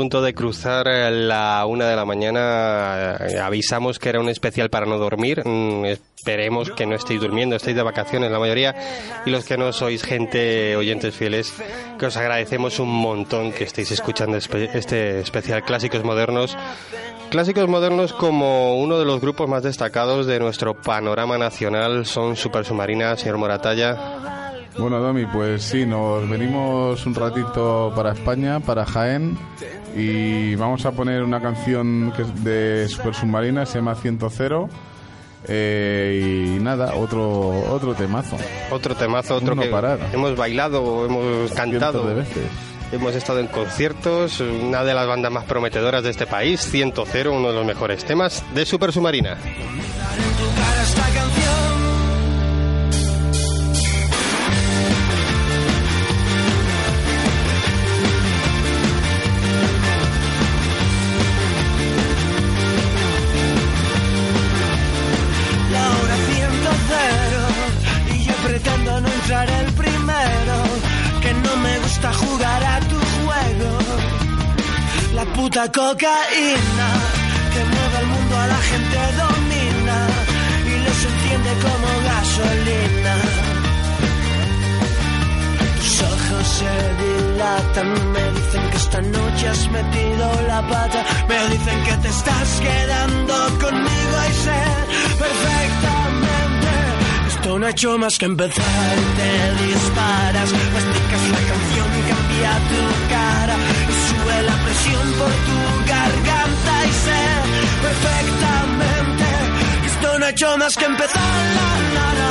A: Punto de cruzar eh, la una de la mañana. Eh, Avisamos que era un especial para no dormir. Mm, Esperemos que no estéis durmiendo, estéis de vacaciones la mayoría. Y los que no sois gente, oyentes fieles, que os agradecemos un montón que estéis escuchando este especial Clásicos Modernos. Clásicos modernos como uno de los grupos más destacados de nuestro panorama nacional son Super Submarina, señor Moratalla.
B: Bueno, Domi, pues sí, nos venimos un ratito para España, para Jaén, y vamos a poner una canción que es de Super Submarina, se llama 100. Eh, y nada, otro otro temazo.
A: Otro temazo, otro
B: No
A: que
B: parar.
A: hemos bailado, hemos cantado.
B: De veces.
A: Hemos estado en conciertos, una de las bandas más prometedoras de este país, 100, uno de los mejores temas de Super Submarina.
L: Puta cocaína Que mueve el mundo a la gente domina Y los enciende como gasolina tus ojos se dilatan, me dicen que esta noche has metido la pata, me dicen que te estás quedando conmigo y sé perfectamente. Esto no ha hecho más que empezar, te disparas, masticas la canción y cambia tu cara por tu garganta y sé perfectamente que esto no ha hecho más que empezar. La, la, la.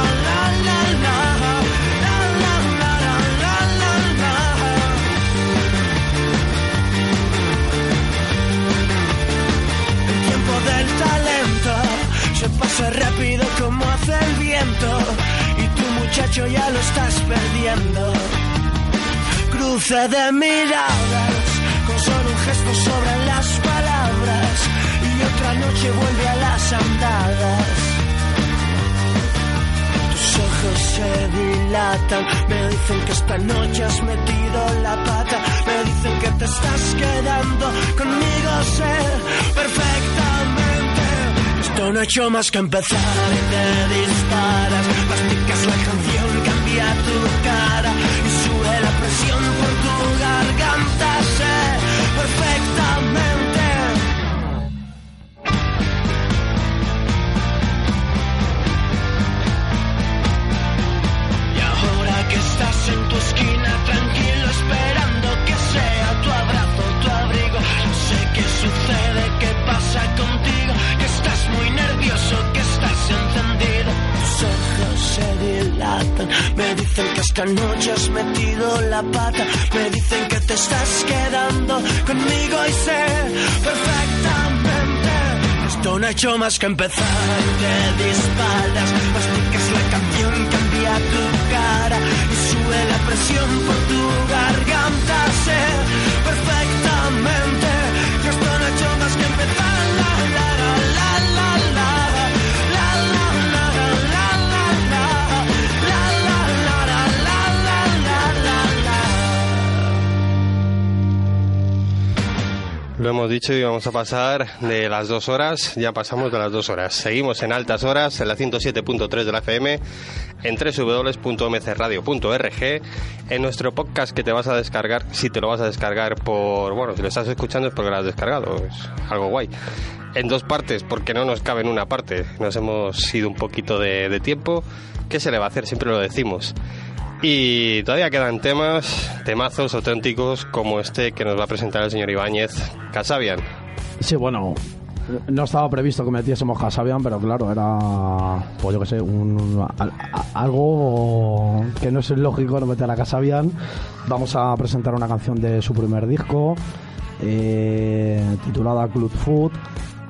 L: El tiempo del talento se pasa rápido como hace el viento y tu muchacho ya lo estás perdiendo. Cruce de miradas, solo un gesto sobran las palabras y otra noche vuelve a las andadas. Tus ojos se dilatan, me dicen que esta noche has metido la pata, me dicen que te estás quedando conmigo, sé perfectamente. Esto no ha hecho más que empezar, te disparas, masticas la canción, cambia tu cara hecho más que empezar, te disparas, masticas la canción, cambia tu cara y sube la presión por tu garganta, sé perfectamente que esto no ha hecho más que empezar.
A: Lo hemos dicho y vamos a pasar de las dos horas, ya pasamos de las dos horas. Seguimos en altas horas, en la 107.3 de la FM, en www.mcradio.org, en nuestro podcast que te vas a descargar, si te lo vas a descargar por, bueno, si lo estás escuchando es porque lo has descargado, es algo guay. En dos partes, porque no nos cabe en una parte, nos hemos ido un poquito de, de tiempo, ¿qué se le va a hacer? Siempre lo decimos. Y todavía quedan temas, temazos auténticos como este que nos va a presentar el señor Ibáñez Casabian.
F: Sí, bueno, no estaba previsto que metiésemos Casabian, pero claro, era, pues yo que sé, algo que no es lógico no meter a Casabian. Vamos a presentar una canción de su primer disco, eh, titulada Club Food.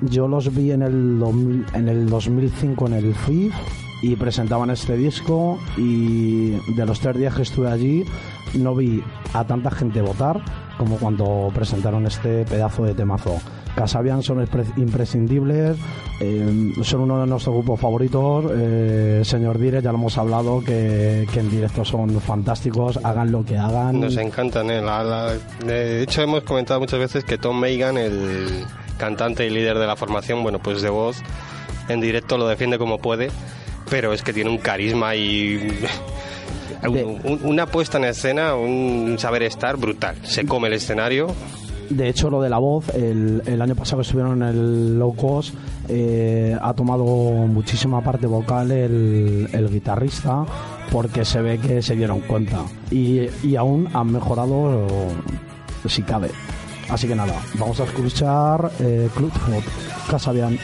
F: Yo los vi en el, 2000 en el 2005 en el FIF y presentaban este disco y de los tres días que estuve allí no vi a tanta gente votar como cuando presentaron este pedazo de temazo.
L: Casabian son impre- imprescindibles, eh, son uno de nuestros grupos favoritos. eh, señor Dire, ya lo hemos hablado, que, en directo son fantásticos, hagan lo que hagan.
A: Nos encantan, ¿eh? De hecho, hemos comentado muchas veces que Tom Megan, el cantante y líder de la formación, bueno, pues de voz, en directo lo defiende como puede, pero es que tiene un carisma y un- un- una puesta en escena, un saber estar brutal. Se come el escenario.
L: De hecho, lo de la voz, el, el año pasado que estuvieron en el Low Cost, eh, ha tomado muchísima parte vocal el, el guitarrista, porque se ve que se dieron cuenta. Y, y aún han mejorado si cabe. Así que nada, vamos a escuchar eh, Clubfoot, Casabian.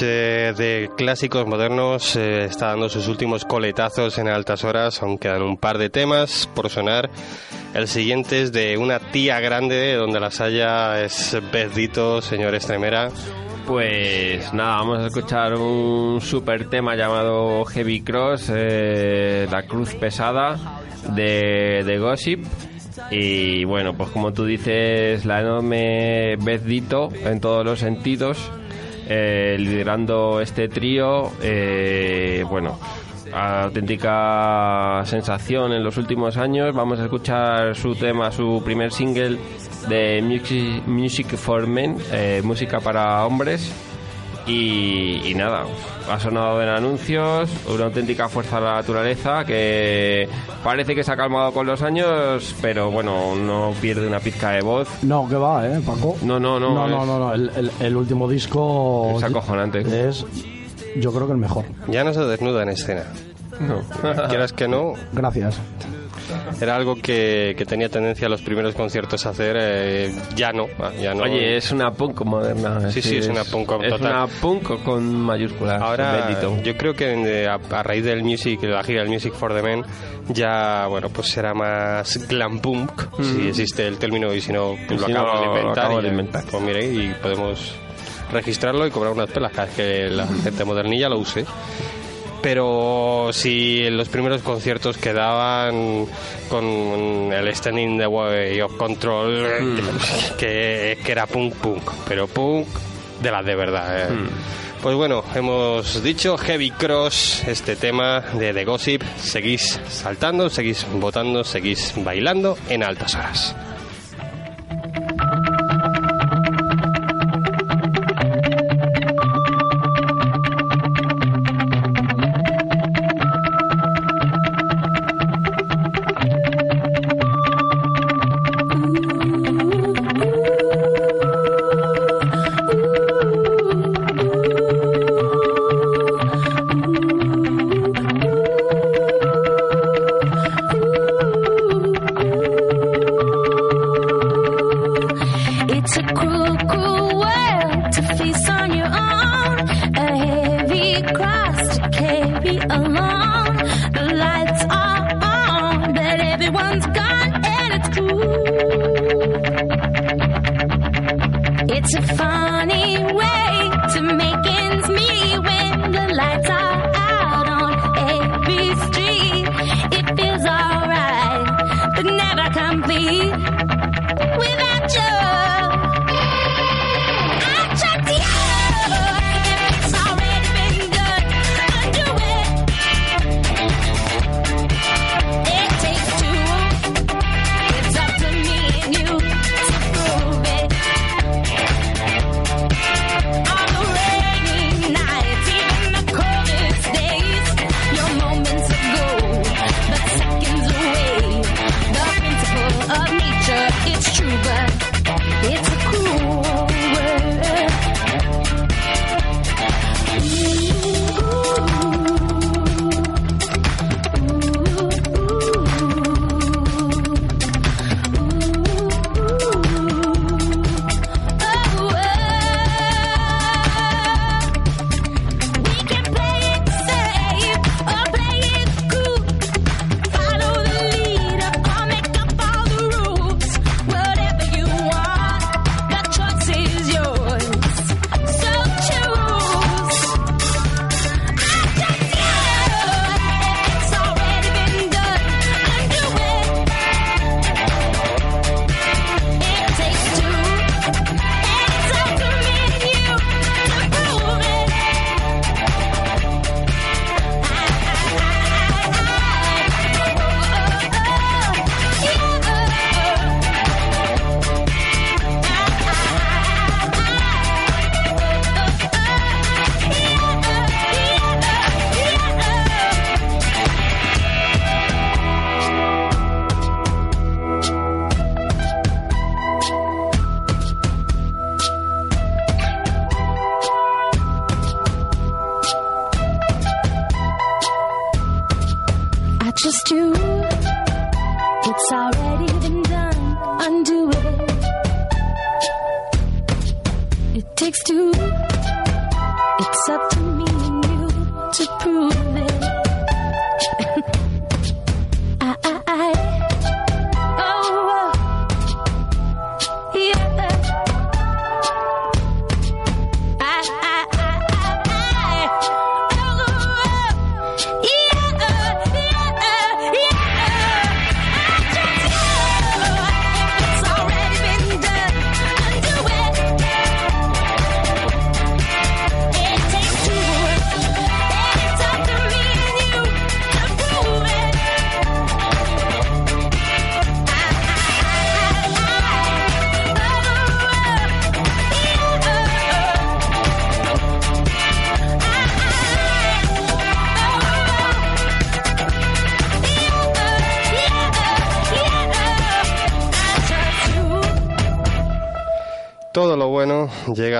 A: De clásicos modernos eh, está dando sus últimos coletazos en altas horas, aún quedan un par de temas por sonar. El siguiente es de una tía grande, donde las haya es Bezdito, señor Estremera.
C: Pues nada, vamos a escuchar un super tema llamado Heavy Cross, eh, la cruz pesada de, de Gossip. Y bueno, pues como tú dices, la enorme Bezdito en todos los sentidos, eh, liderando este trío. eh, bueno, auténtica sensación en los últimos años. Vamos a escuchar su tema, su primer single de Music, for Men, eh, música para hombres. Y, y nada, ha sonado en anuncios, una auténtica fuerza de la naturaleza que parece que se ha calmado con los años, pero bueno, no pierde una pizca de voz.
F: No, que va, ¿eh, Paco?
C: No, no, no.
F: No, no,
C: es-
F: no, no, El, el- el último disco
C: Es acojonante.
F: es, yo creo que el mejor.
I: Ya no se desnuda en escena.
C: No.
I: Quieras que no,
F: Gracias.
I: Era algo que, que tenía tendencia a los primeros conciertos a hacer. eh, ya no, ah, ya no.
C: Oye, es una punk moderna.
I: Sí, sí, es una punk
C: Es
I: total.
C: una punk con mayúsculas.
I: Ahora,
C: bendito.
I: yo creo que de- a, a raíz del music, la gira del Music for the Men, ya, bueno, pues será más glam punk, si existe el término, y si no, pues lo
C: Si no,
I: de
C: lo acabo
I: y
C: de
I: ya,
C: inventar.
I: Pues mire, y podemos registrarlo y cobrar unas pelas cada vez que la gente modernilla lo use. Pero si en los primeros conciertos quedaban con el Standing the Way of Control, que, que era punk punk, pero punk de las de verdad. eh. Pues bueno, hemos dicho Heavy Cross, este tema de The Gossip. Seguís saltando, seguís votando, seguís bailando en altas horas.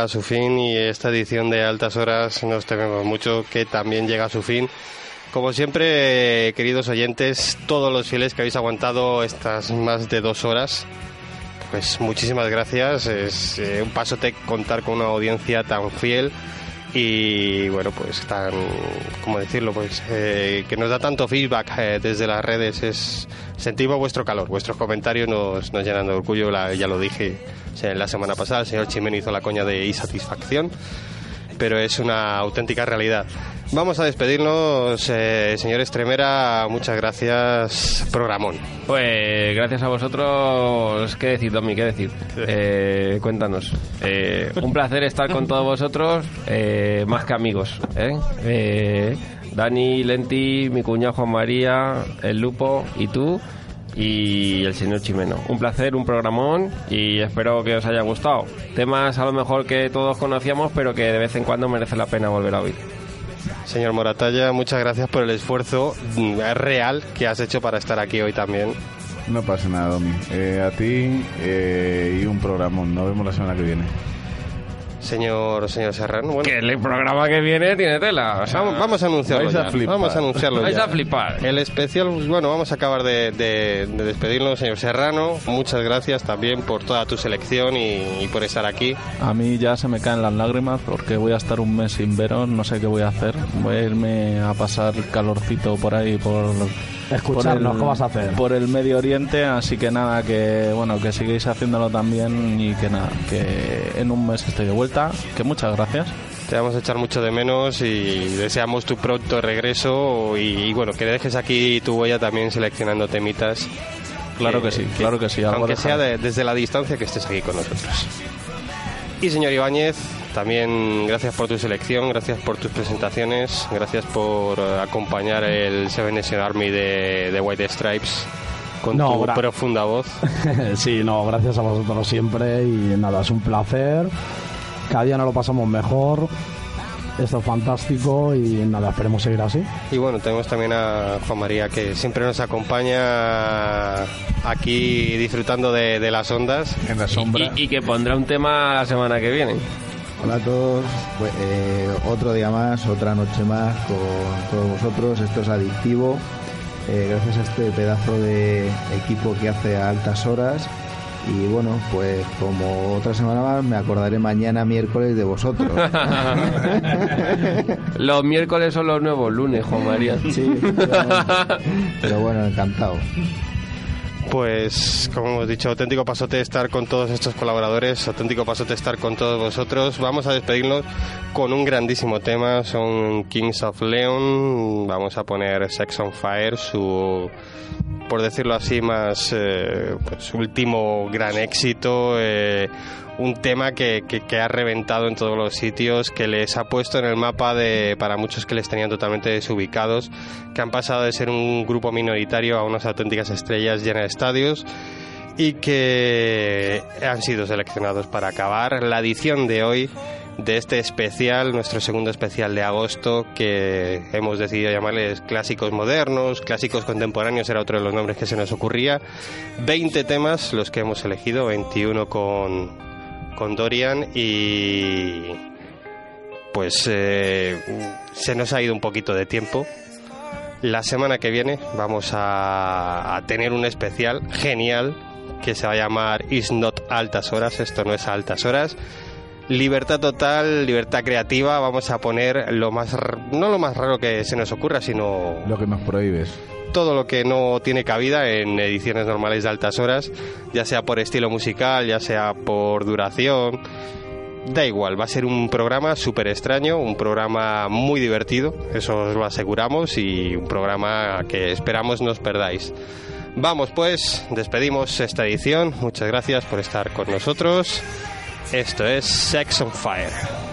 M: A
A: su fin y esta edición de Altas Horas nos tememos mucho que también llega a su fin. Como siempre, queridos oyentes, todos los fieles que habéis aguantado estas más de dos horas, pues muchísimas gracias. Es eh, un pasote contar con una audiencia tan fiel y bueno, pues tan, ¿cómo decirlo? Pues eh, que nos da tanto feedback eh, desde las redes. Es sentimos vuestro calor, vuestros comentarios nos, nos llenan de orgullo. La- ya lo dije la semana pasada, el señor Chimeno hizo la coña de insatisfacción, pero es una auténtica realidad. Vamos a despedirnos, eh, señor Estremera. Muchas gracias, programón.
C: Pues gracias a vosotros. ¿Qué decir, Domi? ¿Qué decir? Eh, cuéntanos. Eh, un placer estar con todos vosotros, eh, más que amigos. ¿eh? Eh, Dani, Lenti, mi cuñado Juan María, el Lupo y tú. Y el señor Chimeno. Un placer, un programón y espero que os haya gustado. Temas a lo mejor que todos conocíamos, pero que de vez en cuando merece la pena volver a oír.
A: Señor Moratalla, muchas gracias por el esfuerzo mm, real que has hecho para estar aquí hoy también.
B: No pasa nada, Domi. Eh, a ti eh, y un programón. Nos vemos la semana que viene.
A: Señor, señor Serrano, bueno.
C: Que el programa que viene tiene tela. o sea,
A: Vamos, vamos a anunciarlo
B: vais a
A: ya.
B: flipar.
A: Vamos a anunciarlo
C: Vais
A: ya.
C: a flipar.
A: El especial, pues, bueno, vamos a acabar de, de- de despedirnos, señor Serrano. Muchas gracias también por toda tu selección y, y por estar aquí.
D: A mí ya se me caen las lágrimas porque voy a estar un mes sin veros, no sé qué voy a hacer. Voy a irme a pasar calorcito por ahí, por...
F: Escucharnos, ¿qué vas a hacer?
D: Por el Medio Oriente, así que nada, que bueno, que sigáis haciéndolo también y que nada, que en un mes estoy de vuelta, que muchas gracias.
A: Te vamos a echar mucho de menos y deseamos tu pronto regreso y, y, bueno, que dejes aquí tu huella también seleccionando temitas.
D: Claro que sí, claro que sí,
A: Aunque sea de- desde la distancia que estés aquí con nosotros. Y señor Ibáñez, también gracias por tu selección, gracias por tus presentaciones, gracias por eh, acompañar el Seven Nation Army de, de White Stripes con
F: No,
A: tu profunda voz.
F: sí, no, gracias a vosotros siempre y nada, es un placer. Cada día nos lo pasamos mejor. Esto es fantástico y nada, esperemos seguir así.
A: Y bueno, tenemos también a Juan María que siempre nos acompaña aquí disfrutando de, de las ondas.
B: En la sombra.
C: Y, y que pondrá un tema la semana que viene.
N: Hola a todos, pues, eh, otro día más, otra noche más con todos vosotros. Esto es adictivo. eh, gracias a este pedazo de equipo que hace a altas horas. Y bueno, pues como otra semana más, me acordaré mañana miércoles de vosotros.
C: Los miércoles son los nuevos lunes, Juan María.
N: Sí. Pero bueno, encantado.
A: Pues, como hemos dicho, auténtico pasote estar con todos estos colaboradores, auténtico pasote estar con todos vosotros. Vamos a despedirnos con un grandísimo tema, son Kings of Leon. Vamos a poner Sex on Fire, su, por decirlo así, más eh, pues, último gran éxito. eh, un tema que, que- que ha reventado en todos los sitios, que les ha puesto en el mapa de, para muchos que les tenían totalmente desubicados, que han pasado de ser un grupo minoritario a unas auténticas estrellas llenas de estadios y que han sido seleccionados para acabar la edición de hoy de este especial, nuestro segundo especial de agosto, que hemos decidido llamarles clásicos modernos, clásicos contemporáneos, era otro de los nombres que se nos ocurría. 20 temas los que hemos elegido, 21 con, con Dorian y pues eh, se nos ha ido un poquito de tiempo. La semana que viene vamos a, a tener un especial genial que se va a llamar Is Not Altas Horas, esto no es altas horas. Libertad total, libertad creativa, vamos a poner lo más, no lo más raro que se nos ocurra, sino
B: Lo que nos prohíbes.
A: todo lo que no tiene cabida en ediciones normales de altas horas, ya sea por estilo musical, ya sea por duración. Da igual, va a ser un programa súper extraño, un programa muy divertido, eso os lo aseguramos, y un programa que esperamos no os perdáis. Vamos pues, despedimos esta edición, muchas gracias por estar con nosotros. Esto es Sex on Fire.